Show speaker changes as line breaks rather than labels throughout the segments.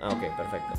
Ah, ok, perfecto.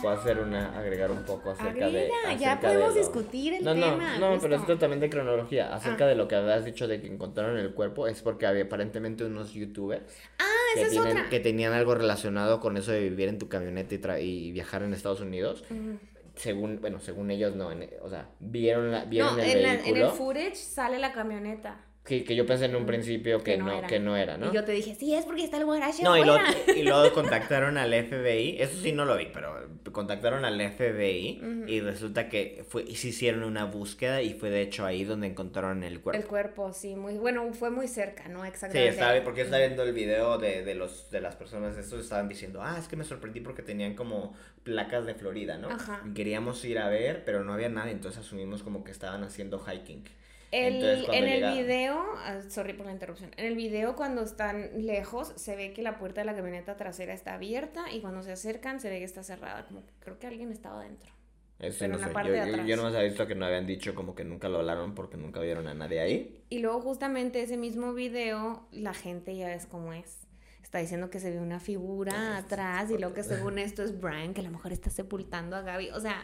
Puedo hacer una, agregar un poco acerca de.
Ya
acerca de
podemos
lo-
discutir el
no,
tema,
No, no, pero también de cronología. Acerca
Ah.
de lo que habías dicho de que encontraron el cuerpo, es porque había aparentemente unos youtubers
Ah,
que,
esa es
tienen-
otra.
que tenían algo relacionado con eso de vivir en tu camioneta y, tra- y viajar en Estados Unidos.
Ujú.
Según, bueno, según ellos no, en- o sea, vieron, la, vieron
No,
el
en, la- en
vehículo.
el footage sale la camioneta.
Que, que yo pensé en un principio que, no, que no era, ¿no?
Y yo te dije, sí, es porque está el guarache
No, y luego, y luego contactaron al FBI, eso sí no lo vi, pero contactaron al FBI y resulta que fue, y sí hicieron una búsqueda y fue de hecho ahí donde encontraron el cuerpo.
El cuerpo, sí, muy bueno, fue muy cerca, ¿no?
Sí,
Exactamente.
estaba, porque yo estaba viendo el video de, de, los, de las personas, estos estaban diciendo, ah, es que me sorprendí porque tenían como placas de Florida, ¿no?
Ajá.
Y queríamos ir a ver, pero no había nada, entonces asumimos como que estaban haciendo hiking.
El-
Entonces,
en el video, ah, sorry por la interrupción, en el video cuando están lejos se ve que la puerta de la camioneta trasera está abierta y cuando se acercan se ve que está cerrada, como que creo que alguien estaba dentro.
Eso
Pero
no sé,
parte
yo,
de
yo,
atrás.
yo nomás había visto que no habían dicho como que nunca lo hablaron porque nunca vieron a nadie ahí.
Y luego justamente ese mismo video, la gente ya ves cómo es. Está diciendo que se ve una figura atrás y luego que según esto es Brian, que a lo mejor está sepultando a Gaby. O sea,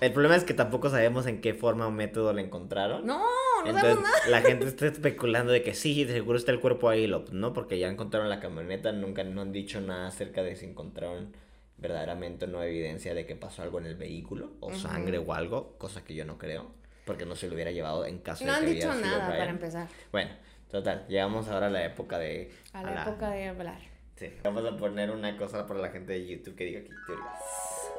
El problema es que tampoco sabemos en qué forma o método la encontraron.
no
Entonces, la gente está especulando de que sí, de seguro está el cuerpo ahí, no, porque ya encontraron la camioneta, nunca no han dicho nada acerca de si encontraron verdaderamente no evidencia de que pasó algo en el vehículo, o sangre o algo, cosa que yo no creo, porque no se lo hubiera llevado en caso
No
de
han
que
dicho
hubiera sido
nada para empezar.
Bueno, total, llegamos ahora a la época de...
A la época de hablar.
Sí, vamos a poner una cosa para la gente de YouTube que diga aquí teorías.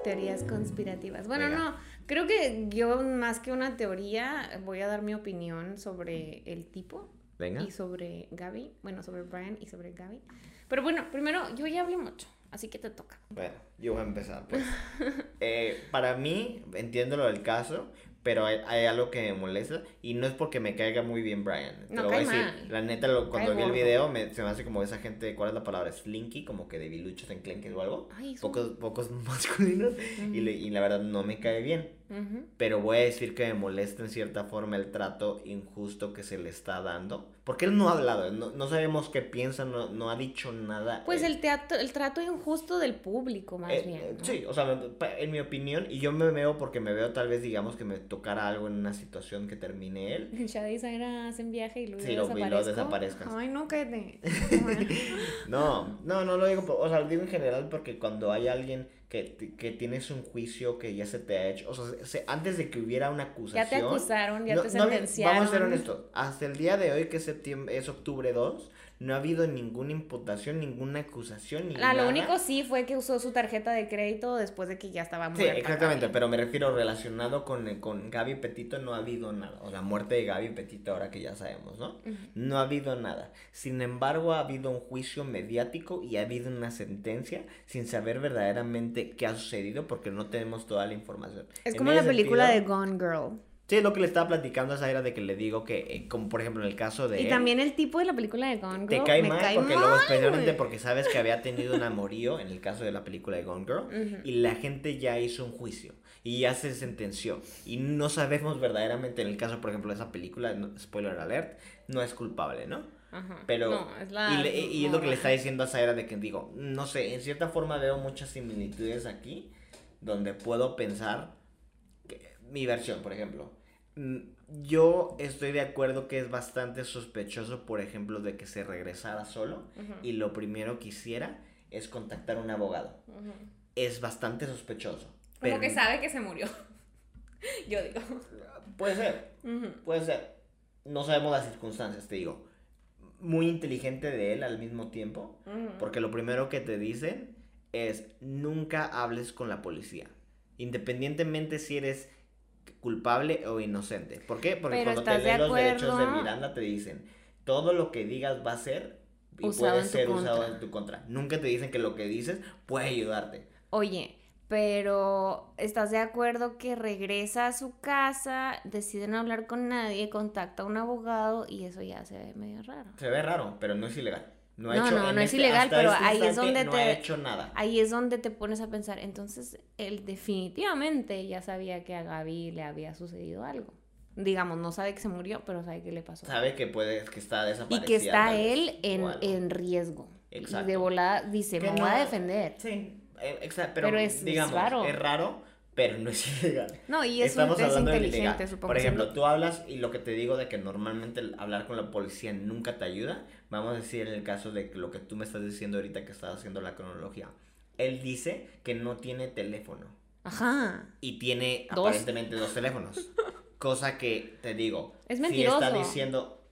Teorías conspirativas. Bueno,
Venga.
no, creo que yo más que una teoría voy a dar mi opinión sobre el tipo
Venga.
y sobre Gaby. Bueno, sobre Brian y sobre Gaby. Pero bueno, primero, yo ya hablé mucho, así que te toca.
Bueno, yo voy a empezar, pues. Eh, para mí, entiendo lo del caso, pero hay, hay algo que me molesta y no es porque me caiga muy bien Brian. Te
No,
lo voy a decir.
mal.
La neta, lo- cuando
Cae
vi el video, me- se me hace como esa gente, ¿cuál es la palabra? Slinky, como que de biluchos enclenques o algo.
Ay,
Pocos, pocos masculinos y, le- y la verdad no me cae bien. Pero voy a decir que me molesta en cierta forma el trato injusto que se le está dando. Porque él no ha hablado, no, no sabemos qué piensa, no, no ha dicho nada.
Pues
eh,
el teatro, el trato injusto del público, más
eh,
bien. ¿no?
Sí, o sea, en mi opinión, y yo me veo porque me veo tal vez, digamos, que me tocara algo en una situación que termine él.
Shadi Zaira hacen viaje y luego
Sí, lo- y
desaparezco.
desaparezcas.
Ay, no, cállate.
No, no, no lo digo, o sea, lo digo en general porque cuando hay alguien que, que tienes un juicio que ya se te ha hecho, o sea, se- antes de que hubiera una acusación.
ya te acusaron, ya
no-
te
no
sentenciaron.
vamos a ser honestos, hasta el día de hoy, que es, septiembre, es octubre 2, no ha habido ninguna imputación, ninguna acusación, ni
Ah, lo
nada.
único sí fue que usó su tarjeta de crédito después de que ya estaba
Sí,
muerta.
exactamente,
Gaby.
pero me refiero relacionado con, con Gaby Petito, no ha habido nada. O la muerte de Gaby Petito, ahora que ya sabemos, ¿no?
Ujú.
No ha habido nada. Sin embargo, ha habido un juicio mediático y ha habido una sentencia sin saber verdaderamente qué ha sucedido porque no tenemos toda la información.
Es
En
como la película
sentido-
de Gone Girl.
Sí, lo que le estaba platicando a Zaira de que le digo que, eh, como por ejemplo en el caso de
Y
él,
también el tipo de la película de Gone Girl.
te cae
me
mal
cae
porque
mal,
luego especialmente porque sabes que había tenido un amorío en el caso de la película de Gone Girl
Ujú.
y la gente ya hizo un juicio y ya se sentenció y no sabemos verdaderamente en el caso por ejemplo de esa película no- spoiler alert no es culpable no
Ajá.
pero
No, es la.
y, le- y es lo que le está diciendo a Zaira de que digo no sé en cierta forma veo muchas similitudes aquí donde puedo pensar mi versión por ejemplo Mm, yo estoy de acuerdo que es bastante sospechoso por ejemplo de que se regresara solo y lo primero que hiciera es contactar a un abogado es bastante sospechoso
Como que sabe que se murió. Yo digo.
puede ser. Puede ser. No sabemos las circunstancias, te digo. Muy inteligente de él al mismo tiempo. Porque lo primero que te dicen es nunca hables con la policía. Independientemente si eres culpable o inocente. ¿Por qué? Porque
Pero
cuando te
¿estás de
leen los derechos de? Miranda te dicen todo lo que digas va a ser y
Usado
puede ser usado en tu contra. Nunca te dicen que lo que dices puede ayudarte.
Oye, pero ¿estás de acuerdo que regresa a su casa, decide no hablar con nadie, contacta a un abogado y eso ya se ve medio raro?
Se ve raro, pero no es ilegal. No, ha
No,
hecho,
no, no es
este-
ilegal,
hasta
pero
este
ahí es donde
no
te-
ha hecho nada.
Ahí es donde te pones a pensar, entonces él definitivamente ya sabía que a Gaby le había sucedido algo. digamos, no sabe que se murió, pero sabe que le pasó.
Sabe que puede, que está
Y
desaparecido.
que está él en, en riesgo. Y
Exacto.
de volada dice,
Que
me voy a defender.
Sí, eh, exacto, pero,
Pero es- es
digamos,
raro.
es raro, pero no es ilegal.
No, y es, un-
Estamos
es
hablando de
inteligente, supongo.
Por ejemplo, tú hablas y lo que te digo de que normalmente hablar con la policía nunca te ayuda, vamos a decir en el caso de lo que tú me estás diciendo ahorita que estás haciendo la cronología. Él dice que no tiene teléfono
Ajá.
y tiene
Dos.
aparentemente dos teléfonos. Cosa que te digo,
Es
si está
mentiroso.
diciendo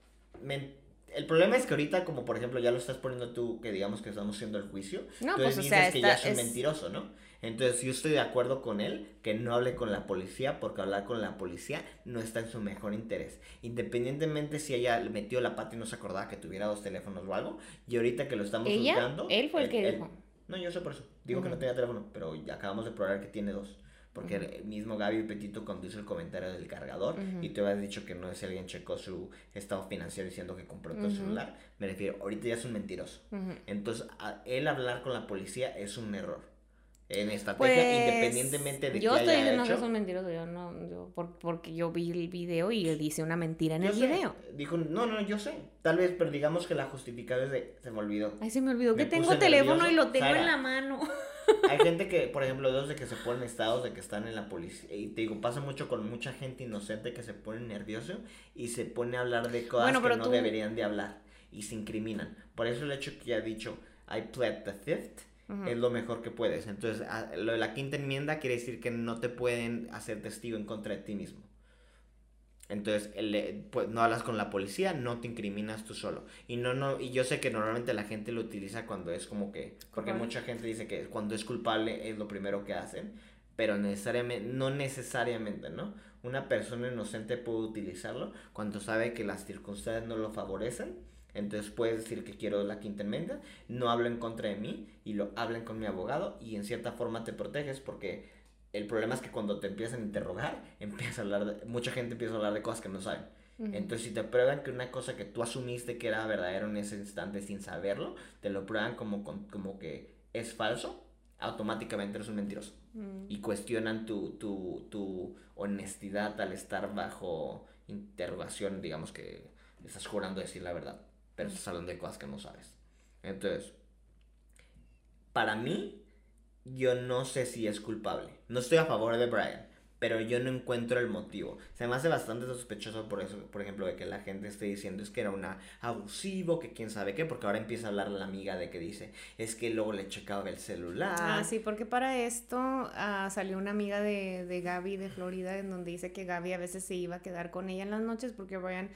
men- el problema es que ahorita como por ejemplo ya lo estás poniendo tú que digamos que estamos haciendo el juicio,
No,
tú
pues, o
dices
sea,
que
está-
ya es un
es-
mentiroso, ¿no? Entonces yo estoy de acuerdo con él que no hable con la policía porque hablar con la policía no está en su mejor interés. Independientemente si ella metió la pata y no se acordaba que tuviera dos teléfonos o algo, y ahorita que lo estamos
¿Ella?
juzgando...
Él fue el que dijo.
No, yo sé por eso. Digo que no tenía teléfono, pero ya acabamos de probar que tiene dos. Porque el mismo Gaby Petito cuando hizo el comentario del cargador y tú habías dicho que no es alguien checó su estado financiero diciendo que compró tu celular, me refiero, ahorita ya es un mentiroso. Entonces, a- él hablar con la policía es un error. En estrategia,
Pues,
independientemente de
yo
que
estoy
haya
diciendo que es un mentiroso, yo no, yo, por- porque yo vi el video y él dice una mentira en
yo
el
sé.
video.
Dijo, no, no, yo sé. Tal vez, pero digamos que la justificada es de, se me olvidó.
Ay, se me olvidó
Me
que tengo teléfono
nervioso.
y lo tengo
Sara.
en la mano.
Hay gente que, por ejemplo, dos de que se ponen estados de que están en la policía. Y te digo, pasa mucho con mucha gente inocente que se pone nervioso y se pone a hablar de cosas
Bueno,
que no
tú-
deberían de hablar y se incriminan. Por eso el hecho que ha dicho, I pled the fifth,
Ujú.
es lo mejor que puedes. Entonces, a- lo de la quinta enmienda quiere decir que no te pueden hacer testigo en contra de ti mismo. Entonces, el, eh, pues, no hablas con la policía, no te incriminas tú solo. Y no, no, y yo sé que normalmente la gente lo utiliza cuando es como que, porque mucha gente dice que cuando es culpable es lo primero que hacen, pero necesariamente, no necesariamente, ¿no? Una persona inocente puede utilizarlo cuando sabe que las circunstancias no lo favorecen. Entonces puedes decir que quiero la quinta enmienda, no hablo en contra de mí y lo hablen con mi abogado y en cierta forma te proteges porque el problema es que cuando te empiezan a interrogar, empieza a hablar de, mucha gente empieza a hablar de cosas que no saben.
Ujú.
Entonces si te prueban que una cosa que tú asumiste que era verdadero en ese instante sin saberlo, te lo prueban como, con- como que es falso, automáticamente eres un mentiroso.
Mm.
Y cuestionan tu, tu, tu honestidad al estar bajo interrogación, digamos que estás jurando decir la verdad, pero estás hablando de cosas que no sabes. Entonces, para mí, yo no sé si es culpable. No estoy a favor de Brian, pero yo no encuentro el motivo. Se me hace bastante sospechoso por eso, por ejemplo, de que la gente esté diciendo es que era una abusivo, que quién sabe qué, porque ahora empieza a hablar la amiga de que dice, es que luego le checaba el celular.
Ah, sí, porque para esto ah, salió una amiga de, de Gaby de Florida en donde dice que Gaby a veces se iba a quedar con ella en las noches porque Brian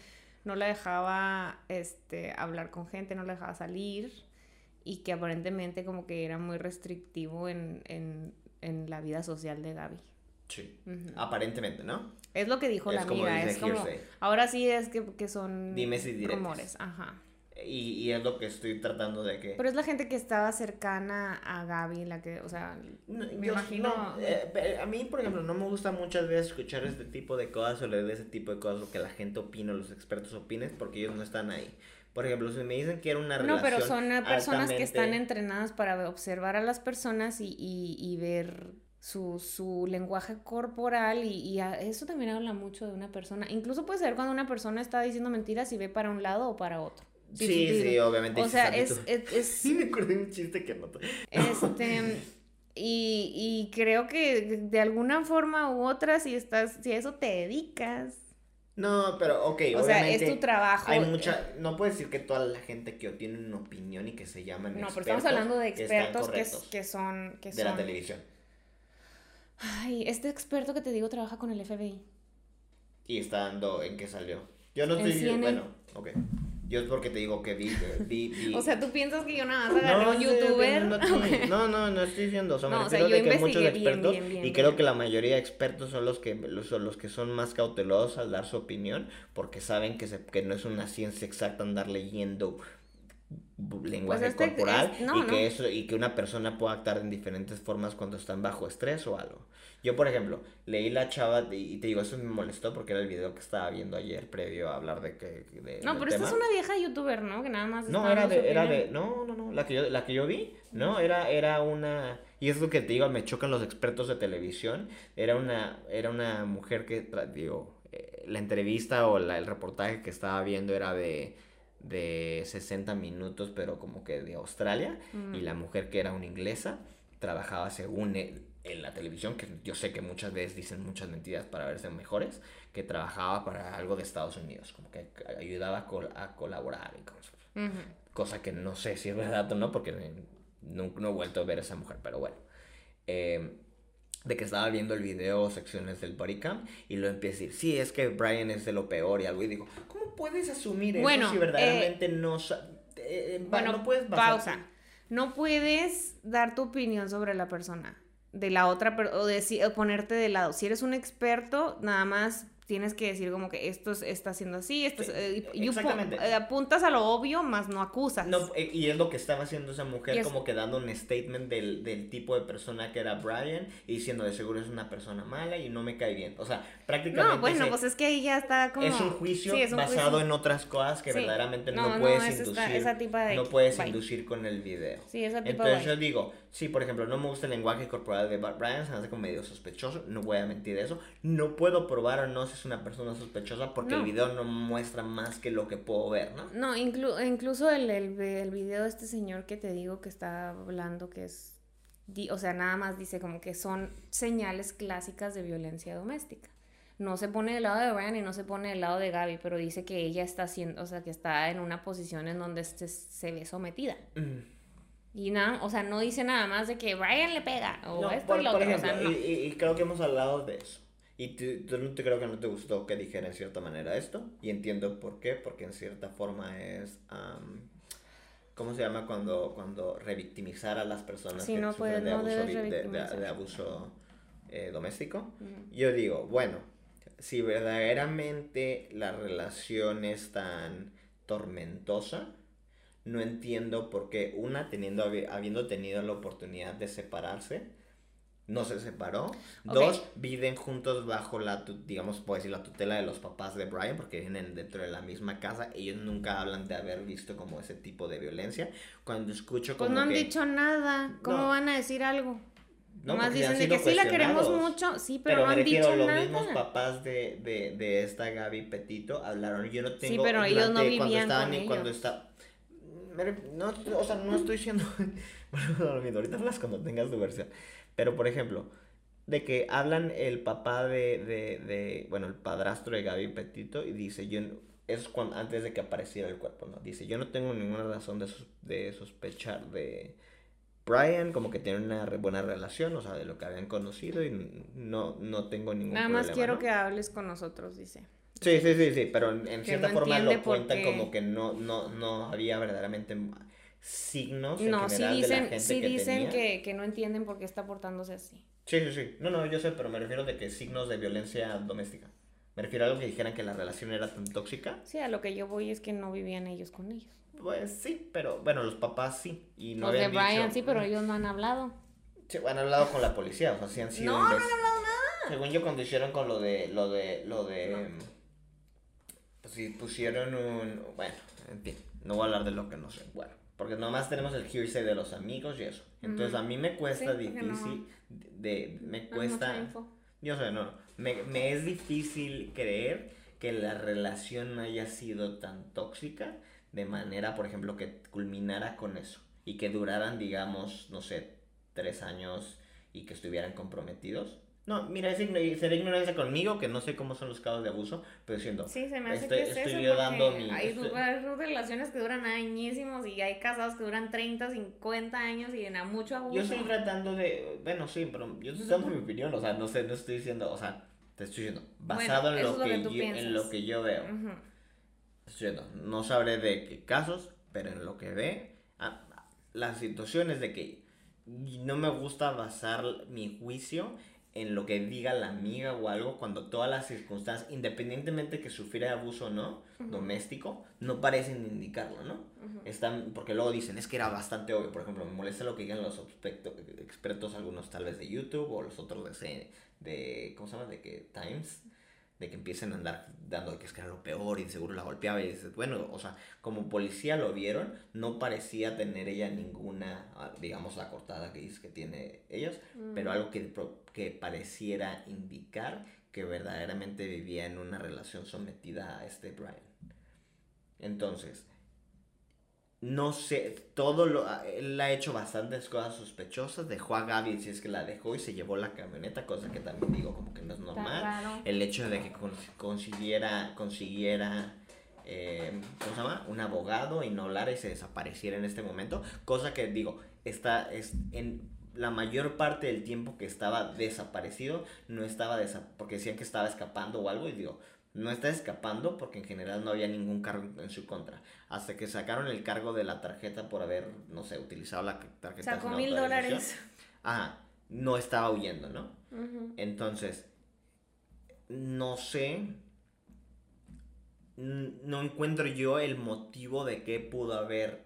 no la dejaba este, hablar con gente, no la dejaba salir y que aparentemente como que era muy restrictivo en, en, en la vida social de Gaby.
Sí. Aparentemente, ¿no?
Es lo que dijo
Es
la
como
amiga,
dice
es como...
hearsay.
Ahora sí es que, que son
Dimes y
rumores, ajá.
Y, y es lo que estoy tratando de que...
Pero es la gente que estaba cercana a Gaby, la que, o sea,
No,
me
yo-
imagino...
no, eh, a mí, por ejemplo, no me gusta muchas veces escuchar este tipo de cosas o leer ese tipo de cosas, lo que la gente opina, los expertos opinen, porque ellos no están ahí. Por ejemplo, si me dicen que era una
No,
relación
pero son eh, personas que están entrenadas para observar a las personas y, y- y ver su, su lenguaje corporal y, y a- eso también habla mucho de una persona. Incluso puede ser cuando una persona está diciendo mentiras y ve para un lado o para otro.
Sí, sí, obviamente.
O sea, es, es, es-
Sí, me acordé de un chiste que no... te-
este... Y, y creo que de alguna forma u otra, si estás, si a eso te dedicas,
No, pero ok,
o sea, es tu trabajo.
Hay mucha... No puedes decir que toda la gente que tiene una opinión y que se llaman
No, pero
expertos
estamos hablando de expertos que, que son... Que
de la televisión.
Ay, este experto que te digo trabaja con el FBI.
Y está dando en qué salió. Yo no estoy bueno, ok. Yo es porque te digo que vi, vi, vi.
O sea, ¿tú piensas que yo nada más agarré un
estoy
youtuber?
No, no, no estoy diciendo. O sea, me
No, o sea,
refiero
yo
de que hay muchos
bien,
expertos
bien, bien,
y creo que la mayoría de expertos son los que los, son los que son más cautelosos al dar su opinión porque saben que, se, que no es una ciencia exacta andar leyendo lenguaje
este
corporal
es- no,
y que
no.
eso y que una persona pueda actuar en diferentes formas cuando están bajo estrés o algo. Yo, por ejemplo, leí la chava y te digo, eso me molestó porque era el video que estaba viendo ayer previo a hablar de que de,
No, pero esta es una vieja youtuber, ¿no? Que nada más
No, era de, era de, no, no, no, la que yo, la que yo vi, no, era, era una, y es lo que te digo, me chocan los expertos de televisión, era una, era una mujer que, digo, eh, la entrevista o el reportaje que estaba viendo era de, de 60 minutos, pero como que de Australia, y la mujer que era una inglesa trabajaba según en la televisión, que yo sé que muchas veces dicen muchas mentiras para verse mejores, que trabajaba para algo de Estados Unidos, como que ayudaba a, colaborar y cosas. Cosa que no sé si es verdad o no, porque no, no, he vuelto a ver a esa mujer, pero bueno. Eh, de que estaba viendo el video secciones del bodycam y lo empieza a decir, sí, es que Brian es de lo peor y algo y digo, ¿cómo puedes asumir eso si verdaderamente eh, no... Eh,
eh, bueno, no puedes pausa. No puedes dar tu opinión sobre la persona de la otra o, o ponerte de lado. Si eres un experto, nada más tienes que decir como que esto está haciendo así, esto eh, exactamente. Eh, apuntas a lo obvio, más no acusas.
No, eh, y es lo que estaba haciendo esa mujer, como que dando un statement del, del, tipo de persona que era Brian y diciendo de seguro es una persona mala y no me cae bien. O sea, prácticamente...
No, bueno, pues es que ella está como...
Es un juicio basado en otras cosas que verdaderamente no, puedes inducir. no puedes inducir con el video. Sí, esa tipo Entonces yo digo, sí, por ejemplo, no me gusta el lenguaje corporal de Brian, se me hace como medio sospechoso, no voy a mentir eso. No puedo probar o no es una persona sospechosa porque el video no muestra más que lo que puedo ver, ¿no?
No, incluso el, el, el, video de este señor que te digo que está hablando, que es, o sea, nada más dice como que son señales clásicas de violencia doméstica. No se pone del lado de Brian y no se pone del lado de Gaby, pero dice que ella está haciendo, o sea, que está en una posición en donde se, se ve sometida. Mm. Y nada, o sea, no dice nada más de que Brian le pega o esto y lo
otro. y, creo que hemos hablado de eso. Y tú, no te creo que no te gustó que dijera en cierta manera esto. Y entiendo por qué, porque en cierta forma es... ¿Cómo se llama cuando, cuando revictimizar a las personas que no sufren de, abuso, de, abuso eh, doméstico? Yo digo, bueno, si verdaderamente la relación es tan tormentosa, no entiendo por qué una, teniendo, habiendo tenido la oportunidad de separarse, no se separó. Dos, viven juntos bajo la, digamos, puedo decir, la tutela de los papás de Brian, porque viven dentro de la misma casa. Ellos nunca hablan de haber visto como ese tipo de violencia. Cuando escucho
como Pues no han dicho nada. ¿Cómo van a decir algo? No, Nomás dicen de que sí la queremos mucho, sí, pero, no han dicho
los mismos papás de, de, de, esta Gaby Petito hablaron. Yo no tengo. Sí,
pero ellos no vivían cuando con ellos. Cuando
está, no, o sea, no estoy diciendo. bueno, ahorita hablas cuando tengas tu versión. Pero, por ejemplo, de que hablan el papá de, de, de bueno, el padrastro de Gaby Petito y dice, yo, es cuando, antes de que apareciera el cuerpo, ¿no? Dice, yo no tengo ninguna razón de, de sospechar de Brian, como que tienen una buena relación, o sea, de lo que habían conocido y no, no tengo ningún
Nada más quiero que hables con nosotros, dice.
Sí, sí, sí, sí, pero en, cierta forma lo cuentan como que no, no, no había verdaderamente signos
no, en general sí dicen, de la gente sí dicen que, que, no entienden por qué está portándose así.
Sí, sí, sí. No, no, yo sé, pero me refiero de que signos de violencia doméstica. Me refiero a algo que dijeran que la relación era tan tóxica.
Sí, a lo que yo voy es que no vivían ellos con ellos.
Pues sí, pero bueno, los papás sí. Y no
los de Brian sí, pero ellos no han hablado.
Sí, han hablado con la policía, o sea, sí han sido...
No, no han hablado nada.
Según yo cuando hicieron con lo de, lo de, lo de... Pues sí, pusieron un... Bueno, en fin, no voy a hablar de lo que no sé. Bueno. Porque nomás tenemos el hearsay de los amigos y eso. Entonces a mí me cuesta difícil, de, me cuesta... Yo sé, no, me, me es difícil creer que la relación haya sido tan tóxica de manera, por ejemplo, que culminara con eso y que duraran, digamos, no sé, tres años y que estuvieran comprometidos. No, mira, es ser ignorancia conmigo, que no sé cómo son los casos de abuso, pero siendo.
Sí, se me hace que es estoy eso dando mi, hay, relaciones que duran añísimos y hay casados que duran 30, 50 años y en a mucho abuso.
Yo estoy tratando de, bueno, sí, pero yo estoy dando mi opinión, o sea, no sé, no estoy diciendo, o sea, te estoy diciendo, basado en, lo que, yo, en lo que yo veo. estoy diciendo, no sabré de qué casos, pero en lo que ve, ah, las situaciones de que no me gusta basar mi juicio en lo que diga la amiga o algo cuando todas las circunstancias, independientemente que sufriera abuso o no, doméstico, no parecen indicarlo, ¿no? Están, porque luego dicen, es que era bastante obvio, por ejemplo, me molesta lo que digan los expertos, algunos tal vez de YouTube o los otros de, de ¿cómo se llama? De que Times, de que empiecen a andar dando que es que era lo peor y seguro la golpeaba y dices, bueno, o sea, como policía lo vieron, no parecía tener ella ninguna, ah, digamos, la cortada que dice que tiene ellos, pero mm. algo que, que pareciera indicar que verdaderamente vivía en una relación sometida a este Brian. Entonces, no sé, todo lo, él ha hecho bastantes cosas sospechosas, dejó a Gaby si es que la dejó y se llevó la camioneta, cosa que también digo como que no es normal. El hecho de que consiguiera, consiguiera, eh, ¿cómo se llama? Un abogado y no hablar y se desapareciera en este momento, cosa que digo, está es, en la mayor parte del tiempo que estaba desaparecido, no estaba, porque decían que estaba escapando o algo y digo, no está escapando porque en general no había ningún cargo en su contra. Hasta que sacaron el cargo de la tarjeta por haber, no sé, utilizado la tarjeta.
Sacó mil dólares.
Ajá, no estaba huyendo, ¿no? Entonces, no sé, no encuentro yo el motivo de qué pudo haber,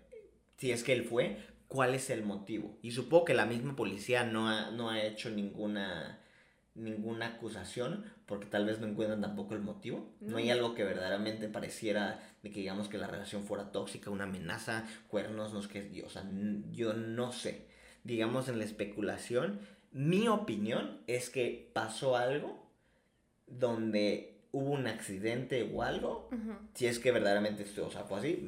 si es que él fue, cuál es el motivo. Y supongo que la misma policía no no ha hecho ninguna ninguna acusación porque tal vez no encuentran tampoco el motivo. No. hay algo que verdaderamente pareciera de que digamos que la relación fuera tóxica, una amenaza, cuernos, no es que, o sea, yo no sé. Digamos en la especulación, mi opinión es que pasó algo donde hubo un accidente o algo, si es que verdaderamente, o sea, fue así,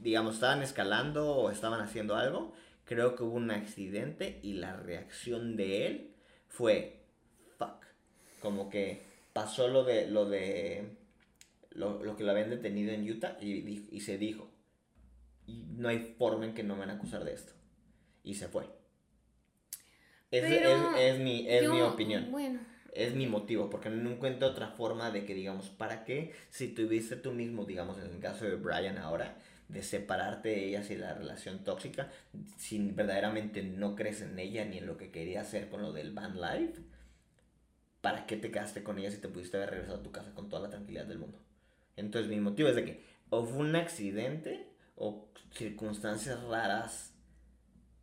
digamos, estaban escalando o estaban haciendo algo, creo que hubo un accidente y la reacción de él fue como que pasó lo de lo de lo, que lo habían detenido en Utah y, y, se dijo y no hay forma en que no me van a acusar de esto y se fue. Es, es, mi, es mi opinión.
bueno.
es mi motivo porque no encuentro otra forma de que digamos para qué si tuviste tú mismo digamos en el caso de Brian ahora de separarte de ella y la relación tóxica si verdaderamente no crees en ella ni en lo que quería hacer con lo del van life ¿para qué te quedaste con ella si te pudiste haber regresado a tu casa con toda la tranquilidad del mundo? Entonces mi motivo es de que o fue un accidente o circunstancias raras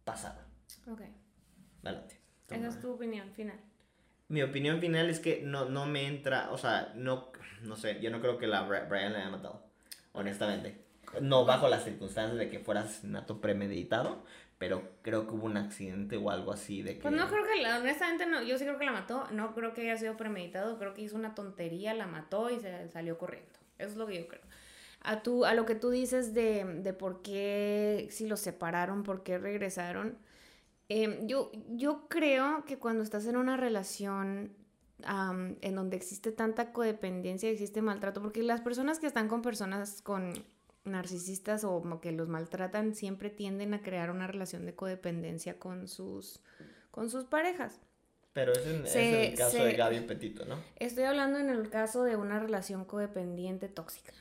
pasaron.
Ok.
Válate.
Esa es tu opinión final.
Mi opinión final es que no, no me entra, o sea, no, no sé, yo no creo que la Brian la haya matado, honestamente. No bajo las circunstancias de que fuera asesinato premeditado, pero creo que hubo un accidente o algo así de que...
Pues no creo que, honestamente, no, yo sí creo que la mató, no creo que haya sido premeditado, creo que hizo una tontería, la mató y se salió corriendo. Eso es lo que yo creo. A, tú, a lo que tú dices de, de por qué, si los separaron, por qué regresaron, em, yo, yo creo que cuando estás en una relación en donde existe tanta codependencia, existe maltrato, porque las personas que están con personas con narcisistas o que los maltratan siempre tienden a crear una relación de codependencia con sus, con sus parejas.
Pero es en, el caso de Gaby Petito, ¿no?
Estoy hablando en el caso de una relación codependiente tóxica.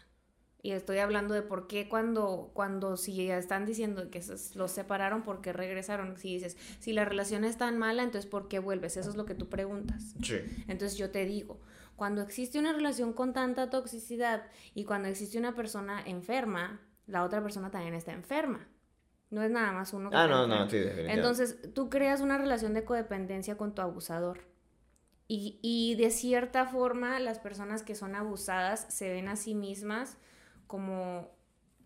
Y estoy hablando de por qué cuando, cuando si están diciendo que los separaron, ¿por qué regresaron? Si dices, si la relación es tan mala, entonces ¿por qué vuelves? Eso es lo que tú preguntas.
Sí.
Entonces yo te digo, cuando existe una relación con tanta toxicidad y cuando existe una persona enferma, la otra persona también está enferma. No es nada más uno
que Ah, no, no, sí, definitivamente.
Entonces, tú creas una relación de codependencia con tu abusador. Y, y de cierta forma, las personas que son abusadas se ven a sí mismas como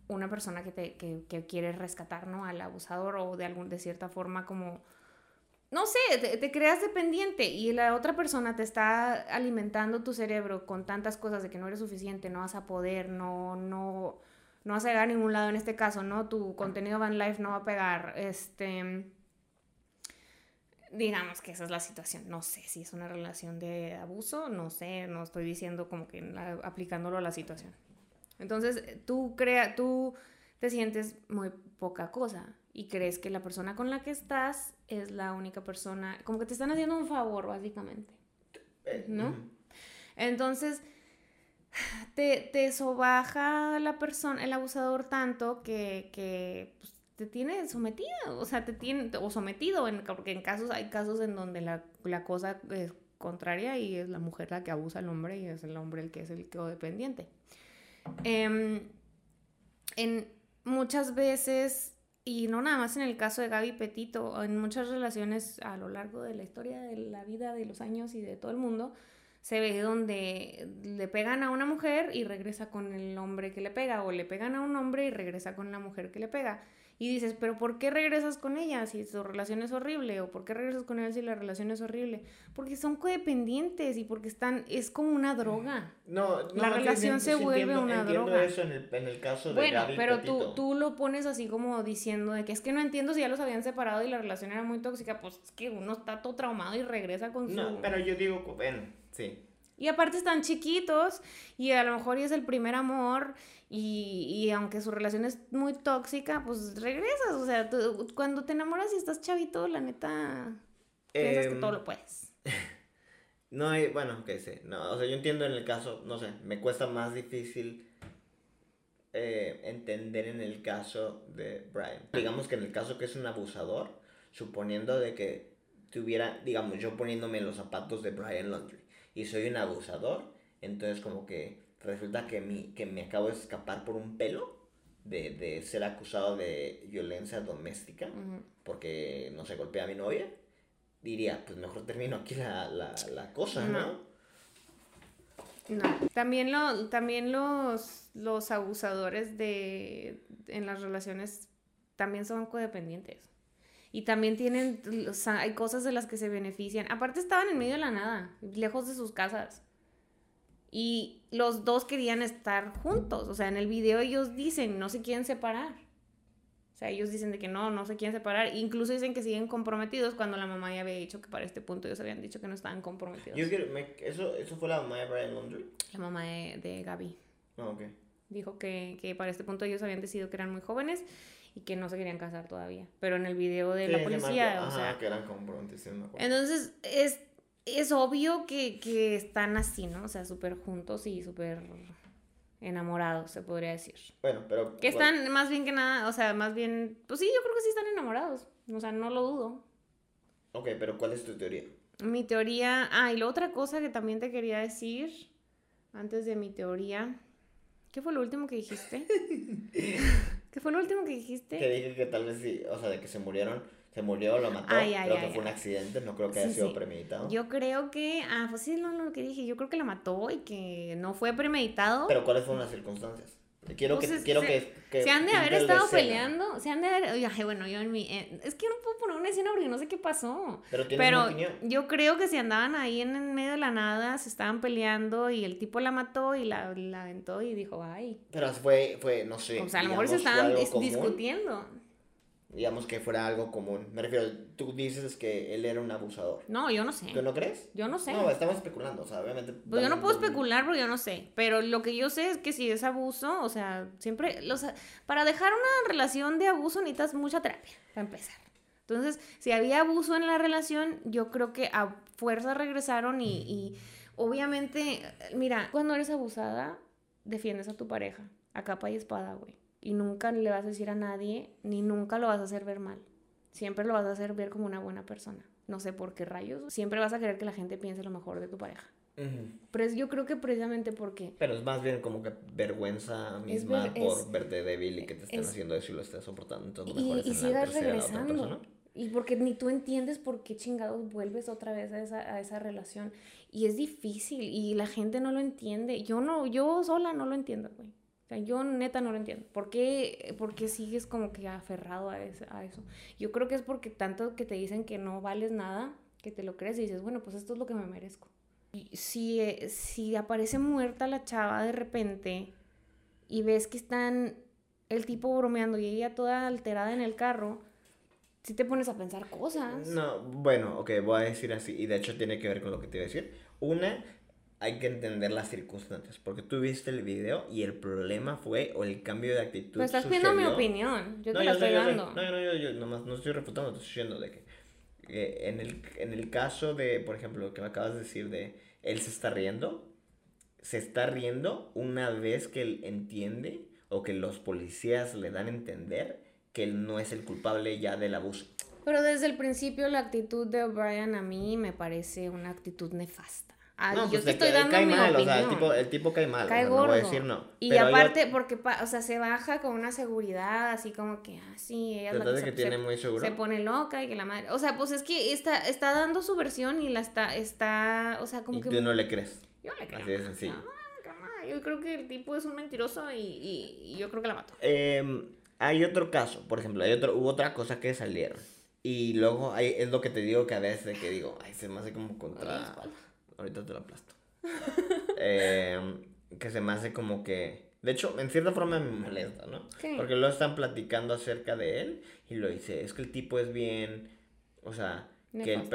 una persona que, te, que, que quiere rescatar ¿no? al abusador o de, algún, de cierta forma como no sé, te, creas dependiente y la otra persona te está alimentando tu cerebro con tantas cosas de que no eres suficiente, no vas a poder, no, no, no vas a llegar a ningún lado en este caso, ¿no? Tu contenido van life no va a pegar, este... Digamos que esa es la situación. No sé si es una relación de abuso, no sé, no estoy diciendo como que aplicándolo a la situación. Entonces, tú crea, tú te sientes muy poca cosa y crees que la persona con la que estás es la única persona, como que te están haciendo un favor, básicamente. Eh, ¿No? Entonces, te, te sobaja la persona, el abusador tanto que, que pues, te tiene sometida, o sea, te tiene, o sometido, en, porque en casos, hay casos en donde la, la cosa es contraria y es la mujer la que abusa al hombre y es el hombre el que es el codependiente. Eh, en muchas veces y no nada más en el caso de Gaby Petito, en muchas relaciones a lo largo de la historia de la vida, de los años y de todo el mundo, se ve donde le pegan a una mujer y regresa con el hombre que le pega, o le pegan a un hombre y regresa con la mujer que le pega. Y dices, pero ¿por qué regresas con ella si su relación es horrible? ¿O por qué regresas con él si la relación es horrible? Porque son codependientes y porque están, es como una droga.
No, no
La relación se vuelve una
entiendo
droga.
eso en el, en el caso de
Bueno,
Gaby
pero tú, tú lo pones así como diciendo de que es que no entiendo si ya los habían separado y la relación era muy tóxica. Pues es que uno está todo traumado y regresa con su...
No, pero yo digo, bueno, sí.
Y aparte están chiquitos y a lo mejor y es el primer amor y, y aunque su relación es muy tóxica, pues regresas. O sea, tú- cuando te enamoras y estás chavito, la neta, piensas que
Em,
todo lo puedes.
No hay, bueno, que sé, no, o sea, yo entiendo en el caso, no sé, me cuesta más difícil eh, entender en el caso de Brian. Digamos que en el caso que es un abusador, suponiendo de que tuviera, digamos, yo poniéndome en los zapatos de Brian Laundrie y soy un abusador, entonces como que resulta que, mi, que me acabo de escapar por un pelo de, de ser acusado de violencia doméstica porque, no sé, golpea a mi novia, diría, pues mejor termino aquí la, la, la cosa, ¿no?
No. No. También, lo, también los, los abusadores de, en las relaciones también son codependientes. Y también tienen, o sea, hay cosas de las que se benefician. Aparte estaban en medio de la nada, lejos de sus casas. Y los dos querían estar juntos. O sea, en el video ellos dicen, no se quieren separar. O sea, ellos dicen de que no, no se quieren separar. Incluso dicen que siguen comprometidos cuando la mamá ya había dicho que para este punto ellos habían dicho que no estaban comprometidos.
Yo quiero, me- eso, eso fue la mamá de Brian Laundrie.
La mamá de, de Gaby
No, ok.
dijo que, que para este punto ellos habían decidido que eran muy jóvenes y que no se querían casar todavía. Pero en el video de
Sí,
la policía, o
Ajá, que eran sí.
Entonces, es, es obvio que, que están así, ¿no? O sea, súper juntos y súper enamorados, se podría decir.
Bueno, pero...
Que
bueno,
están más bien que nada, o sea, más bien... Pues sí, yo creo que sí están enamorados. O sea, no lo dudo.
Ok, pero ¿cuál es tu teoría?
Mi teoría... Ah, y la otra cosa que también te quería decir, antes de mi teoría... ¿Qué fue lo último que dijiste? ¿Qué fue lo último que dijiste?
Que dije que tal vez sí, o sea, de que se murieron, se murió, lo mató,
Ah, ya,
creo
ya,
que fue un accidente, no creo que haya
Sí,
sido
sí.
premeditado.
Yo creo que... Ah, pues sí, no, no, lo que dije. Yo creo que la mató y que no fue premeditado.
Pero ¿cuáles fueron las circunstancias? Quiero
Pues
que,
es-
quiero
se-
que, que
se han de haber estado peleando, se han de haber... Ay, bueno, yo en mi... eh, es que yo no puedo poner una escena porque no sé qué pasó.
Pero
Pero yo creo que si andaban ahí en el medio de la nada, se estaban peleando y el tipo la mató y la, la aventó y dijo, ay.
Pero fue, fue, no sé.
o sea, a lo mejor se estaban discutiendo.
Digamos que fuera algo común. Me refiero, tú dices que él era un abusador.
No, yo no sé.
¿Tú no crees?
Yo no sé.
No, estamos especulando, o sea, obviamente.
Pues yo no puedo
un-
especular porque yo no sé. Pero lo que yo sé es que si es abuso, o sea, siempre. sea, para dejar una relación de abuso necesitas mucha terapia, para empezar. Entonces, si había abuso en la relación, yo creo que a fuerza regresaron y, y obviamente, mira, cuando eres abusada, defiendes a tu pareja, a capa y espada, güey. Y nunca le vas a decir a nadie, ni nunca lo vas a hacer ver mal. Siempre lo vas a hacer ver como una buena persona. No sé por qué rayos. Siempre vas a querer que la gente piense lo mejor de tu pareja.
Ujú.
Pero es- yo creo que precisamente porque
Pero es más bien como que vergüenza misma
ver-
por
es-
verte débil y que te estén
es-
haciendo eso y lo estés soportando. Entonces, lo
y,
mejor es
y
la
sigas regresando y porque ni tú entiendes por qué chingados vuelves otra vez a esa, a esa relación y es difícil y la gente no lo entiende yo no yo sola no lo entiendo güey o sea, yo neta no lo entiendo ¿Por qué, por qué sigues como que aferrado a, ese- a eso yo creo que es porque tanto que te dicen que no vales nada que te lo crees y dices bueno pues esto es lo que me merezco y si, eh, si aparece muerta la chava de repente y ves que están el tipo bromeando y ella toda alterada en el carro, si te pones a pensar cosas.
No, bueno, ok, voy a decir así, y de hecho tiene que ver con lo que te iba a decir. Una, hay que entender las circunstancias, porque tú viste el video y el problema fue, o el cambio de actitud.
Pero estás pidiendo mi
sucedió-
opinión, yo
no,
te la estoy dando.
No, no, yo, yo nomás no estoy refutando, te estoy diciendo de que eh, en, el, en el caso de, por ejemplo, lo que me acabas de decir de él se está riendo, se está riendo una vez que él entiende o que los policías le dan a entender que él no es el culpable ya del abuso.
Pero desde el principio la actitud de O'Brien a mí me parece una actitud nefasta. Ah,
no,
yo
pues
te estoy dando
cae
mi
mal, o
opinión.
sea, el tipo, el tipo cae mal,
Cae
o sea, no voy a
gordo.
decir no.
Y
Pero
aparte, porque, pa- o sea, se baja con una seguridad, así como que, ah, sí, ella es la
¿Tratas
que
de
se,
que tiene
se-
muy seguro?
se pone loca y que la madre. O sea, pues es que está, está dando su versión y la está, está, o sea, como
y
que.
tú no le crees.
Yo le creo.
Así de sencillo.
No, yo creo que el tipo es un mentiroso y, y- y yo creo que la mató.
Em, hay otro caso, por ejemplo, hay otro, hubo otra cosa que salieron. Y luego hay, es lo que te digo que a veces que digo, ay, se me hace como
Ay,
contra...
espalda.
Ahorita te lo aplasto. Em, que se me hace como que... De hecho, en cierta forma me molesta, ¿no?
¿Qué?
Porque lo están platicando acerca de él y lo dice, es que el tipo es bien... O sea, que el...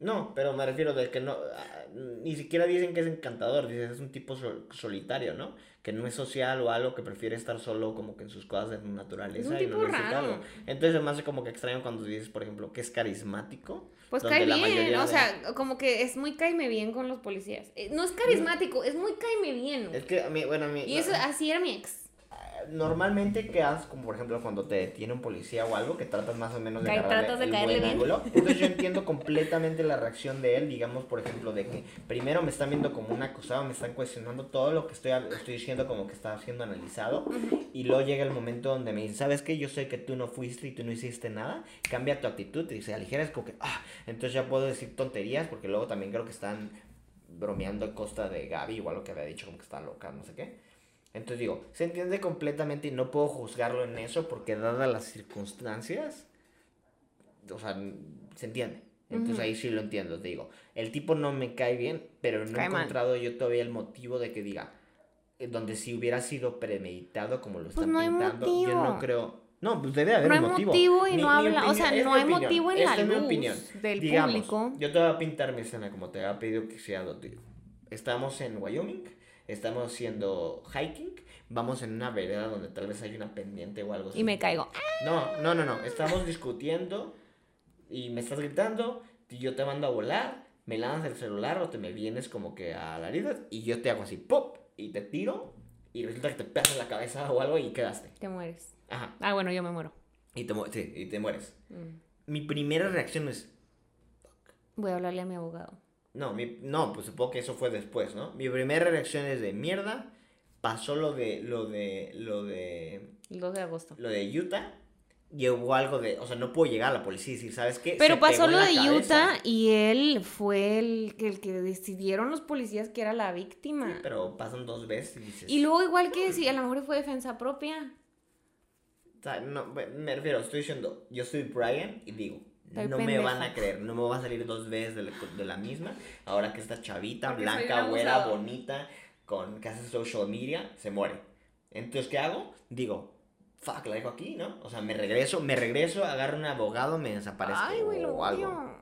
No, pero me refiero de que no... ah, Ni siquiera dicen que es encantador, dicen es un tipo sol- solitario, ¿no? Que no es social o algo, que prefiere estar solo como que en sus cosas en naturaleza
Es un
y no
tipo raro.
Entonces me hace como que extraño cuando dices, por ejemplo, que es carismático.
Pues cae bien, o
de-
sea, como que es muy caime bien con los policías. Eh, No es carismático, es muy caime bien.
Es que a mí, bueno, a mí...
Y eso, así era mi ex.
Normalmente, ¿qué haces? Como por ejemplo cuando te detiene un policía o algo, que tratas más o menos de
tratas de
el
caerle
buen
bien.
ángulo. Entonces yo entiendo completamente la reacción de él, digamos, por ejemplo, de que primero me están viendo como un acusado, me están cuestionando todo lo que estoy, estoy diciendo como que está siendo analizado, y luego llega el momento donde me dicen, ¿sabes qué? Yo sé que tú no fuiste y tú no hiciste nada, cambia tu actitud y se aligera, es como que, ah, entonces ya puedo decir tonterías, porque luego también creo que están bromeando a costa de Gaby, igual lo que había dicho, como que está loca, no sé qué. Entonces digo, se entiende completamente y no puedo juzgarlo en eso porque dadas las circunstancias, o sea, se entiende. Entonces
Ujú.
ahí sí lo entiendo, te digo. El tipo no me cae bien, pero no he
Cae mal.
encontrado yo todavía el motivo de que diga, eh, donde si hubiera sido premeditado como lo
Pues
están
no hay
pintando, yo
motivo.
no creo... No, pues debe haber
No hay
un motivo.
motivo y
Mi-
no
mi
habla, o sea, no hay
opinión,
motivo en
esta
la
es mi
luz
opinión.
del
Digamos,
público.
Yo te voy a pintar mi escena como te había pedido que hiciera lo tuyo. Estamos en Wyoming, estamos haciendo hiking, vamos en una vereda donde tal vez hay una pendiente o algo así.
Y me caigo.
No, no, no, no. Estamos discutiendo y me estás gritando y yo te mando a volar, me lanzas el celular o te me vienes como que a la herida y yo te hago así, ¡pop! Y te tiro y resulta que te pegas en la cabeza o algo y quedaste.
Te mueres.
Ajá.
Ah, bueno, yo me muero.
Y te, mu- sí, y te mueres.
Mm.
Mi primera reacción es,
Voy a hablarle a mi abogado.
No, mi, no, pues supongo que eso fue después, ¿no? Mi primera reacción es de mierda. Pasó lo de, lo de, lo de,
El 2 de agosto.
lo de Utah. Y hubo algo de, o sea, no puedo llegar a la policía y decir, ¿sabes qué?
Pero
Se
pasó lo de
cabeza".
Utah y él fue el que, el que decidieron los policías que era la víctima.
Pero pasan dos veces y dices.
Y luego igual que si a lo mejor fue defensa propia.
o sea, no, me refiero, estoy diciendo, yo soy Brian y digo,
Estoy
no me
pendejo.
van a creer, no me va a salir dos veces de la, de la misma. Ahora que esta chavita,
Porque
blanca, güera, bonita, con que hace social media, se muere. Entonces, ¿qué hago? Digo, fuck, la dejo aquí, ¿no? O sea, me regreso, me regreso, agarro un abogado, me desaparezco.
Ay, güey, lo
o algo.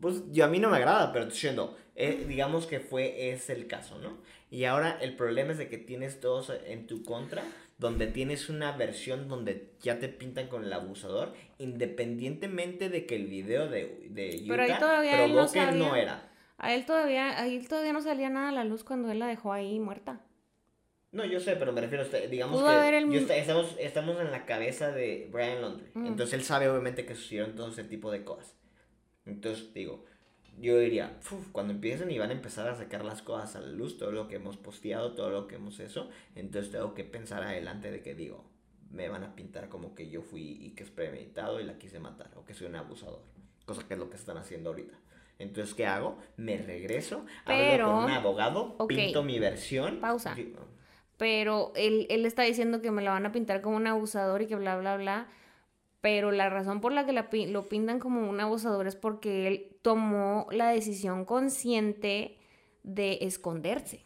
Pues yo a mí no me agrada, pero estoy diciendo, eh, digamos que fue ese el caso, ¿no? Y ahora el problema es de que tienes todos en tu contra, donde tienes una versión donde ya te pintan con el abusador, independientemente de que el video de, de Utah
Pero ahí todavía él no
era.
A él todavía, a él todavía no salía nada a la luz cuando él la dejó ahí muerta.
No, yo sé, pero me refiero a usted, digamos
Pudo
que
el
yo estamos, estamos en la cabeza de Brian Laundrie.
Mm.
Entonces él sabe obviamente que sucedieron todo ese tipo de cosas. Entonces digo, yo diría, "Uf, cuando empiecen y van a empezar a sacar las cosas a la luz, todo lo que hemos posteado, todo lo que hemos hecho, entonces tengo que pensar adelante de que digo, me van a pintar como que yo fui y que es premeditado y la quise matar, o que soy un abusador. Cosa que es lo que están haciendo ahorita. Entonces, ¿qué hago? Me regreso,
Pero-
hablo con un abogado, pinto mi versión.
Pausa. Pero él, él está diciendo que me la van a pintar como un abusador y que bla, bla, bla. Pero la razón por la que la lo pintan como un abusador es porque él tomó la decisión consciente de esconderse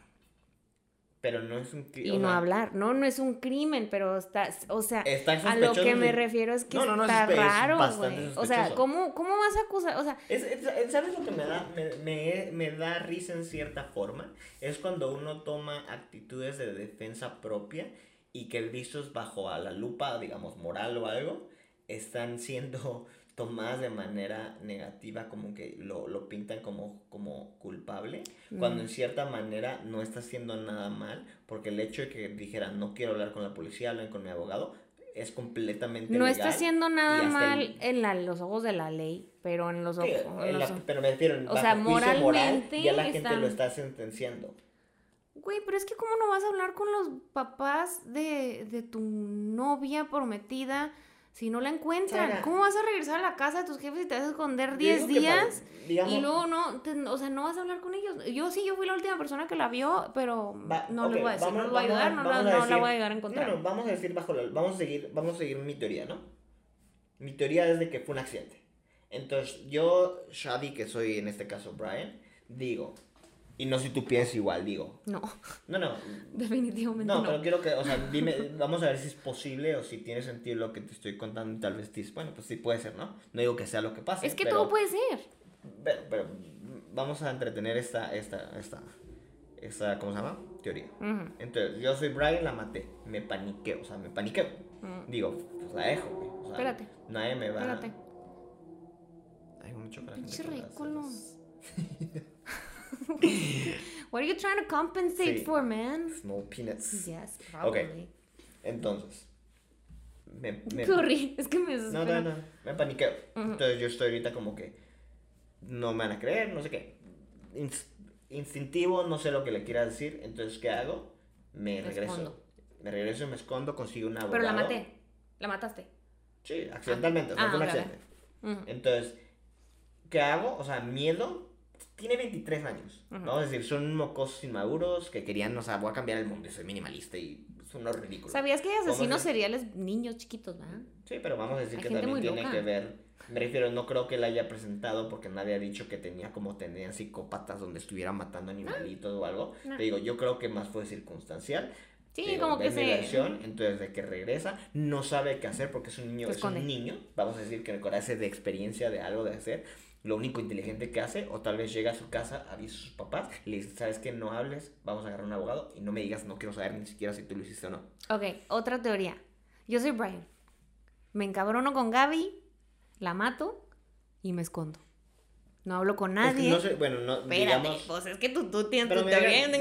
Pero no es un... cri-
y no
sea,
hablar. No, no es un crimen, pero está, o sea, a lo que me refiero es que
No, no, no, es
está
es
raro, güey. O sea. ¿cómo, ¿cómo vas a acusar? O sea,
Es, es- ¿Sabes lo que me da, me, me- me da risa en cierta forma? Es cuando uno toma actitudes de defensa propia y que vistos bajo a la lupa, digamos, moral o algo, están siendo tomadas de manera negativa, como que lo, lo pintan como, como culpable, cuando
Mm.
en cierta manera no está haciendo nada mal, porque el hecho de que dijeran, no quiero hablar con la policía, hablen con mi abogado, es completamente
No
legal.
está haciendo nada mal
el-
en la- los ojos de la ley, pero en los
Sí,
ojos...
en
en
la- pero me refiero,
o sea,
juicio moral,
moralmente
ya la gente lo está sentenciando.
Güey, pero es que ¿cómo no vas a hablar con los papás de, de tu novia prometida si no la encuentran?
Sara.
¿Cómo vas a regresar a la casa de tus jefes y te vas a esconder
Yo
10
digo que para-
días?
digamos,
Y luego no, te- o sea, no vas a hablar con ellos. Yo sí, yo fui la última persona que la vio, pero
Va-
no
ok,
les voy a decir,
vamos-
no les voy a ayudar, no, la- no la voy a ayudar a encontrar.
No, no, vamos a decir bajo la, vamos a seguir, vamos a seguir mi teoría, ¿no? Mi teoría es de que fue un accidente. Entonces, yo, Shadi, que soy en este caso Brian, digo, y no si tú piensas igual, digo,
No,
no, no,
definitivamente
no,
no.
pero quiero que, o sea, dime, vamos a ver si es posible o si tiene sentido lo que te estoy contando y tal vez dices, bueno, pues sí puede ser, ¿no? No digo que sea lo que pase.
es que
pero-
todo puede ser.
Pero, pero vamos a entretener esta, esta, esta, esta, ¿cómo se llama? Teoría. Entonces, yo soy Brian, la maté. Me paniqueo, o sea, me paniqueo. Digo, pues la dejo, güey. O sea,
Espérate.
Nadie me va
Espérate.
Hay mucho para
Pinche ridículo. What are you trying to compensate
Sí.
for, man?
Small peanuts.
Yes, probably.
Entonces, me, me-
Sorry, es que me
No, no, no, me paniqueo.
Ujú.
Entonces, yo estoy ahorita como que no me van a creer, no sé qué. Ins- instintivo, no sé lo que le quiera decir. Entonces, ¿qué hago? Me
Me
regreso.
escondo.
Me regreso y me escondo, consigo un abogado.
Pero la maté. La mataste.
Sí, accidentalmente, o sea,
Ah,
fue un
ok, ok.
accidente.
Ujú.
Entonces, ¿qué hago? O sea, miedo. Tiene 23 años. Vamos a decir, son mocosos inmaduros que querían, o sea, voy a cambiar el mundo, soy minimalista y son unos ridículos.
¿Sabías que hay asesinos seriales niños chiquitos, verdad?
Sí, pero vamos a decir
Hay
que también tiene
loca.
que ver. Me refiero, no creo que la haya presentado porque nadie ha dicho que tenía como tenían psicópatas donde estuviera matando animalitos o algo.
no.
Te digo, yo creo que más fue circunstancial.
Sí, como que se...
versión, entonces de que regresa, no sabe qué hacer porque es un niño, es un niño, vamos a decir que conoce de experiencia de algo de hacer, lo único inteligente que hace, o tal vez llega a su casa, avisa a sus papás, le dice, sabes que no hables, vamos a agarrar un abogado y no me digas, no quiero saber ni siquiera si tú lo hiciste o no.
Ok, otra teoría. Yo soy Brian. Me encabrono con Gaby, la mato y me escondo. No hablo con
Es que
nadie.
no sé, bueno, no,
Espérate,
digamos...
pues es que tú, tú tienes tu teoría,
déjame,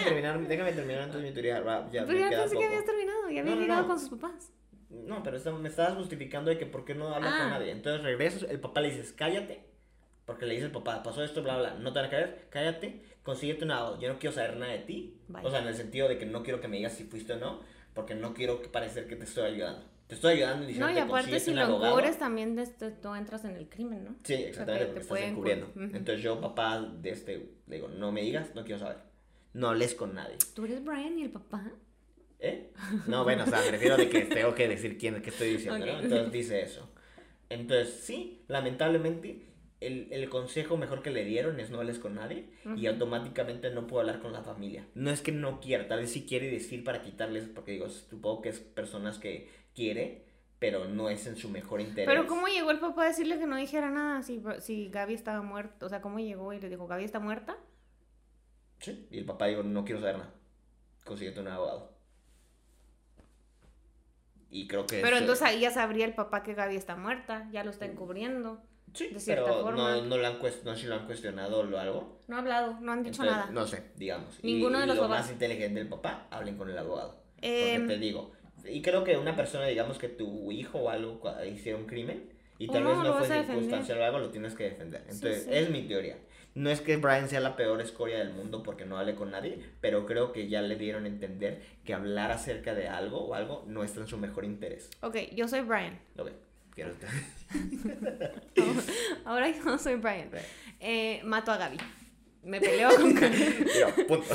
terminar, déjame terminar antes mi teoría, va, ya
Pero ya pensé que habías terminado, ya había
No,
llegado
no.
con sus papás.
No, pero me estabas justificando de que por qué no hablas
Ah.
con nadie. Entonces regresas, el papá le dices, cállate. Porque le dice el papá, pasó esto, bla, bla. No te van a creer, cállate, consíguete un abogado. Yo no quiero saber nada de ti. O sea, en el sentido de que no quiero que me digas si fuiste o no, porque no quiero que parecer que te estoy ayudando. Te estoy ayudando y
No, y
que
aparte si lo encubres también de esto, tú entras en el crimen, ¿no?
Sí, exactamente,
te
porque estás
pueden
encubriendo. Entonces yo, papá, de este, le digo, no me digas, no quiero saber. No hables con nadie.
Tú eres Brian y el papá.
¿Eh? No, bueno, o sea, me refiero de que tengo que decir quién, qué estoy diciendo, ¿no? Entonces dice eso. Entonces, sí, lamentablemente, el, el consejo mejor que le dieron es no hables con nadie y automáticamente no puedo hablar con la familia. No es que no quiera, tal vez sí quiere decir para quitarles, porque digo, supongo que es personas que quiere, pero no es en su mejor interés.
Pero ¿cómo llegó el papá a decirle que no dijera nada si, si Gaby estaba muerta? O sea, ¿cómo llegó y le dijo, Gaby está muerta?
Sí, y el papá dijo, no quiero saber nada. Consíguete un abogado. Y creo que
Pero
eso-
entonces ahí ya sabría el papá que Gaby está muerta, ya lo está encubriendo.
Sí,
de cierta
pero
forma.
No, no, lo han no sé si lo han cuestionado o algo.
No ha hablado, no han dicho
Entonces,
nada.
No sé, digamos.
Ninguno
y,
de los
lo
papás.
más inteligente del papá, hablen con el abogado.
Em,
Porque te digo, y creo que una persona, digamos que tu hijo o algo hicieron un crimen y
¿O
tal
no,
vez no fue circunstancial o algo, lo tienes que defender.
Sí,
Entonces,
sí.
es mi teoría. No es que Brian sea la peor escoria del mundo porque no hable con nadie, pero creo que ya le dieron a entender que hablar acerca de algo o algo no está en su mejor interés.
Ok, yo soy Brian.
Ok, quiero
Ahora yo no soy Brian. Eh, mato a Gaby. Me peleo con Gaby.
Punto.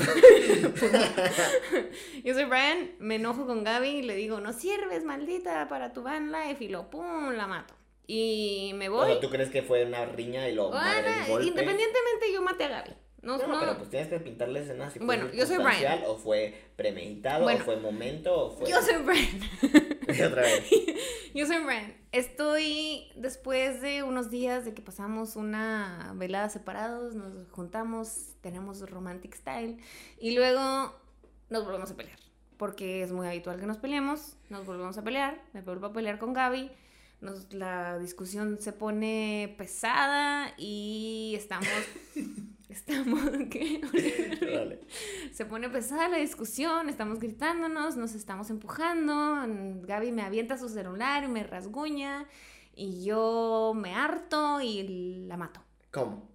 Yo soy Brian, me enojo con Gaby y le digo, no sirves, maldita, para tu van life. Y lo pum, la mato. Y me
O
voy.
sea, ¿tú crees que fue una riña y lo
Bueno,
golpe?
independientemente, yo maté a Gaby. No,
No,
no,
pero pues tienes que pintarle escenas si fue
Bueno, yo soy
circunstancial, o fue premeditado,
Bueno.
o fue momento, o fue...
yo soy Brian.
Otra vez.
Yo soy. Estoy después de unos días de que pasamos una velada separados, nos juntamos, tenemos romantic style y luego nos volvemos a pelear. Porque es muy habitual que nos peleemos, nos volvemos a pelear, me vuelvo a pelear con Gaby, nos, la discusión se pone pesada y estamos estamos, ¿qué? Se pone pesada la discusión, estamos gritándonos, nos estamos empujando, Gaby me avienta su celular y me rasguña y yo me harto y la mato.
¿Cómo?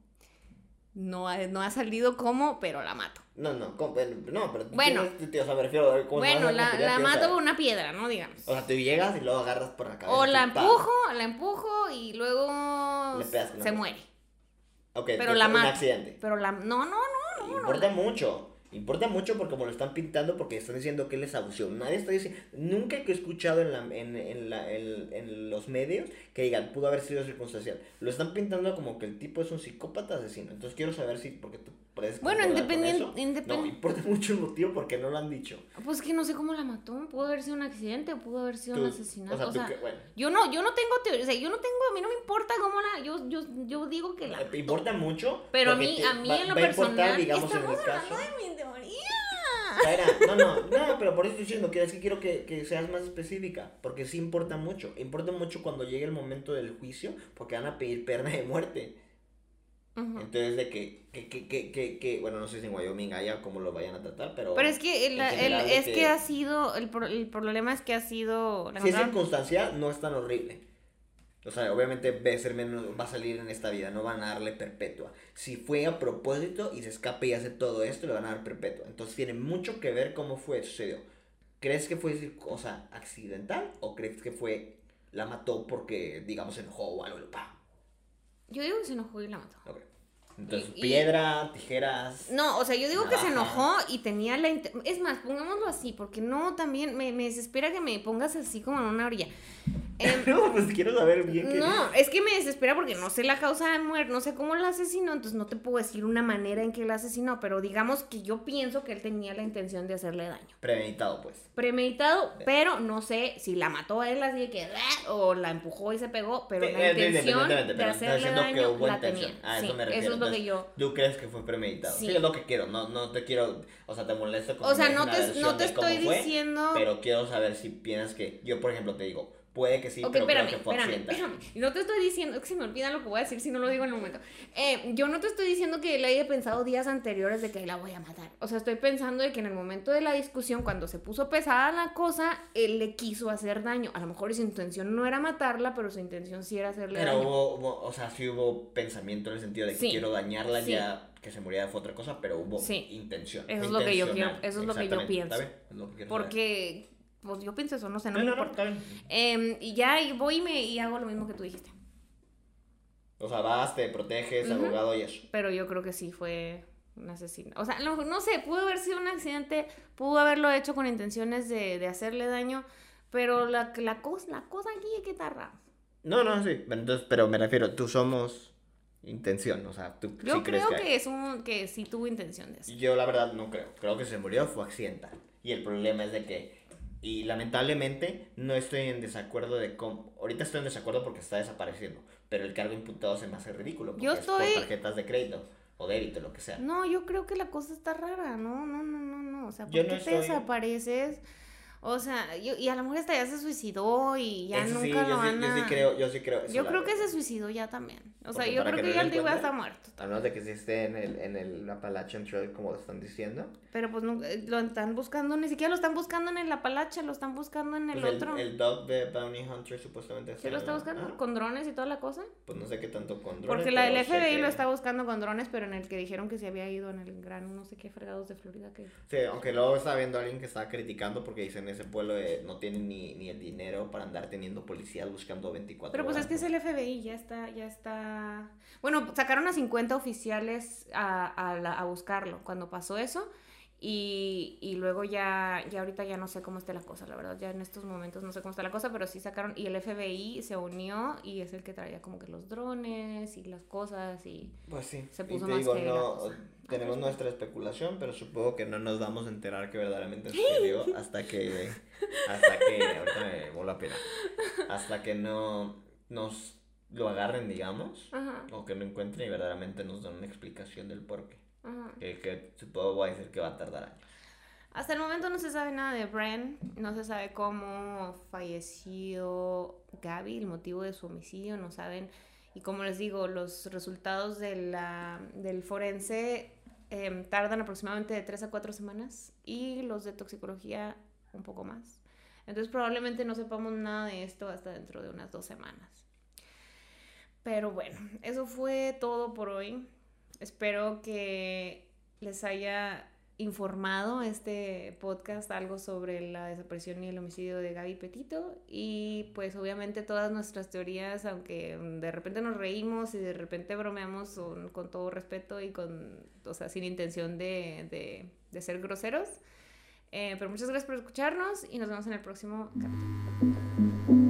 No ha, no ha salido como, pero la mato.
No, no, no, pero
bueno,
o sea, me refiero a
Bueno, la, la mato con una piedra, ¿no? Digamos.
O sea, tú llegas y luego agarras por la cabeza.
O la empujo, la empujo y luego se muere.
Ok, pero la. Un
accidente. Pero la no, no, no, no.
Importa mucho. Importa mucho porque como lo están pintando, porque están diciendo que él es abusivo. Nadie está diciendo, nunca que he escuchado en, la, en, en, la, en, los medios que digan, pudo haber sido circunstancial. Lo están pintando como que el tipo es un psicópata asesino. Entonces quiero saber si, porque tú puedes...
Bueno, independiente...
No, importa mucho el motivo porque no lo han dicho.
Pues que no sé cómo la mató. Pudo haber sido un accidente o pudo haber sido un asesinato. O sea, yo no, yo no tengo teoría, o sea, yo no tengo, a mí no me importa cómo la, yo, yo, yo digo que la...
Importa mucho.
Pero a mí, a mí en lo personal...
digamos, en el caso no, no, no, pero por eso estoy diciendo que es que quiero que, que, seas más específica, porque sí importa mucho. Importa mucho cuando llegue el momento del juicio, porque van a pedir pena de muerte. Entonces, de que, que, que, que, que, bueno, no sé si en Wyoming haya cómo lo vayan a tratar, pero...
Pero es que, el, es que, ha sido, el, el problema es que ha sido...
si es circunstancia, no es tan horrible. O sea, obviamente va a, va salir en esta vida, no van a darle perpetua. Si fue a propósito y se escapa y hace todo esto, le van a dar perpetua. Entonces tiene mucho que ver cómo fue, sucedió. ¿Crees que fue cosa accidental o crees que fue la mató porque, digamos, se enojó o algo? ¡pam!
Yo digo que se enojó y la mató.
Entonces, piedra, tijeras.
No, o sea, yo digo que se enojó y tenía la. Es más, pongámoslo así, porque no también me, me desespera que me pongas así como en una orilla.
No, pues quiero saber bien
qué. No, es que me desespera porque no sé la causa de muerte, no sé cómo la asesinó, entonces no te puedo decir una manera en que la asesinó, pero digamos que yo pienso que él tenía la intención de hacerle daño.
Premeditado, pues.
Premeditado, pero no sé si la mató a él así de que o la empujó y se pegó, pero la intención de hacerle daño la tenía.
A eso me refiero. Eso es lo que yo. ¿Tú crees que fue premeditado? Sí. es lo que quiero, no, no te quiero, o sea, te molesto con
O sea, no te, no te estoy diciendo.
pero quiero saber si piensas que yo, por ejemplo, te digo Puede que sí, pero espérame, creo que fue espérame, espérame.
No te estoy diciendo, es que se me olvida lo que voy a decir si no lo digo en el momento. Eh, yo no te estoy diciendo que él haya pensado días anteriores de que la voy a matar. O sea, estoy pensando de que en el momento de la discusión, cuando se puso pesada la cosa, él le quiso hacer daño. A lo mejor su intención no era matarla, pero su intención sí era hacerle
daño.
Pero
hubo, o sea, sí hubo pensamiento en el sentido de que quiero dañarla ya que se muriera fue otra cosa, pero hubo intención.
Eso es lo que yo quiero, eso es lo que yo pienso. Porque pues yo pienso eso, no sé, no, me importa. Em, y ya y voy y, me, y hago lo mismo que tú dijiste.
O sea, vas, te proteges, abogado y eso.
Pero yo creo que sí fue un asesino. O sea, no, no, sé, pudo haber sido un accidente, pudo haberlo hecho con intenciones de, de hacerle daño, pero la, la, cosa, la cosa aquí es que está raro.
No, no, sí, entonces, pero me refiero, tú somos intención, o sea, tú
Yo creo que, es un, que sí tuvo intención de eso.
Yo la verdad no creo, creo que se murió, fue accidental. Y el problema es de que y lamentablemente no estoy en desacuerdo de cómo. Ahorita estoy en desacuerdo porque está desapareciendo. Pero el cargo imputado se me hace ridículo. Porque yo estoy. Es por tarjetas de crédito o débito, lo que sea.
No, yo creo que la cosa está rara. No, no, no, no, no. O sea, ¿por qué te desapareces? O sea, yo, y a lo mejor hasta ya se suicidó y ya nunca lo
yo van
sí,
Yo sí creo, yo sí creo
Yo creo que se suicidó ya también. O sea, yo creo que, ya el tipo ya está muerto.
A menos de que sí esté en el, en el Appalachian Trail como lo están diciendo.
Pero pues no, eh, lo están buscando, ni siquiera lo están buscando en el Apalache, lo están buscando en el pues otro.
El, dog de Bounty Hunter supuestamente
¿Sí lo está buscando? ¿Con drones y toda la cosa?
Pues no sé qué tanto con drones.
Porque la del FBI lo está buscando con drones, pero en el que dijeron que se había ido en el gran no sé qué fregados de Florida que...
Sí, aunque luego estaba viendo a alguien que estaba criticando porque dicen ese pueblo de no tienen ni, ni el dinero para andar teniendo policías buscando 24
Pero pues es que es el FBI, ya está, ya está... Bueno, sacaron a 50 oficiales a, a, a buscarlo cuando pasó eso. Y, y, luego ya, ya ahorita ya no sé cómo está la cosa, la verdad, ya en estos momentos no sé cómo está la cosa, pero sí sacaron, y el FBI se unió y es el que traía como que los drones y las cosas y
pues sí. se puso más digo, no, tenemos nuestra especulación, pero supongo que no nos vamos a enterar que verdaderamente sucedió hasta que, hasta que, ahorita me vuelvo a pena, hasta que no nos lo agarren, digamos, o que lo encuentren y verdaderamente nos dan una explicación del por qué. Que, que supongo a decir que va a tardar años.
Hasta el momento no se sabe nada de Bren, no se sabe cómo falleció Gaby, el motivo de su homicidio, no saben. Y como les digo, los resultados de la, del forense em, tardan aproximadamente de 3 a 4 semanas y los de toxicología un poco más. Entonces probablemente no sepamos nada de esto hasta dentro de unas dos semanas. Pero bueno, eso fue todo por hoy. Espero que les haya informado este podcast algo sobre la desaparición y el homicidio de Gaby Petito y pues obviamente todas nuestras teorías, aunque de repente nos reímos y de repente bromeamos con todo respeto y con, o sea, sin intención de, de, de ser groseros. Eh, pero muchas gracias por escucharnos y nos vemos en el próximo capítulo.